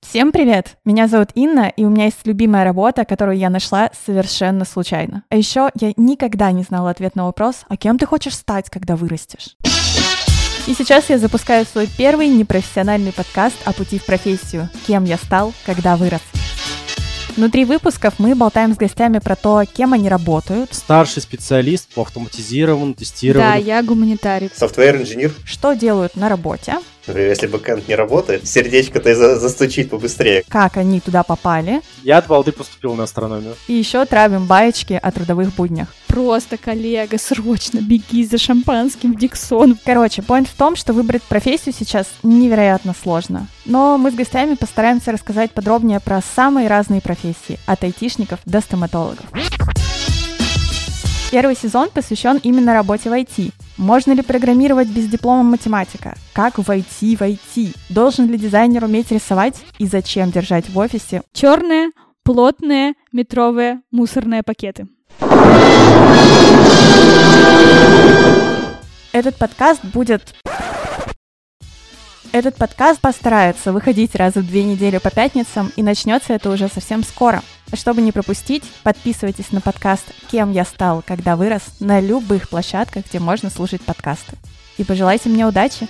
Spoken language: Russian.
Всем привет! Меня зовут Инна, и у меня есть любимая работа, которую я нашла совершенно случайно. А еще я никогда не знала ответ на вопрос, а кем ты хочешь стать, когда вырастешь? И сейчас я запускаю свой первый непрофессиональный подкаст о пути в профессию «Кем я стал, когда вырос». Внутри выпусков мы болтаем с гостями про то, кем они работают, Старший специалист по автоматизированному Да, тестированию. я гуманитарий. Софтвер-инженер. что делают на работе, Например, если бэкэнд не работает, сердечко-то за- застучит побыстрее. как они туда попали, Я от балды поступил на астрономию. и еще травим баечки о трудовых буднях. Просто, коллега, срочно беги за шампанским в Диксон. Короче, point в том, что выбрать профессию сейчас невероятно сложно. Но мы с гостями постараемся рассказать подробнее про самые разные профессии, от айтишников до стоматологов. Первый сезон посвящен именно работе в IT. Можно ли программировать без диплома математика? Как войти в IT? Должен ли дизайнер уметь рисовать? И зачем держать в офисе? Черные, плотные, метровые мусорные пакеты. Этот подкаст будет... Этот подкаст постарается выходить раз в две недели по пятницам, и начнется это уже совсем скоро. Чтобы не пропустить, подписывайтесь на подкаст «Кем я стал, когда вырос» на любых площадках, где можно слушать подкасты. И пожелайте мне удачи!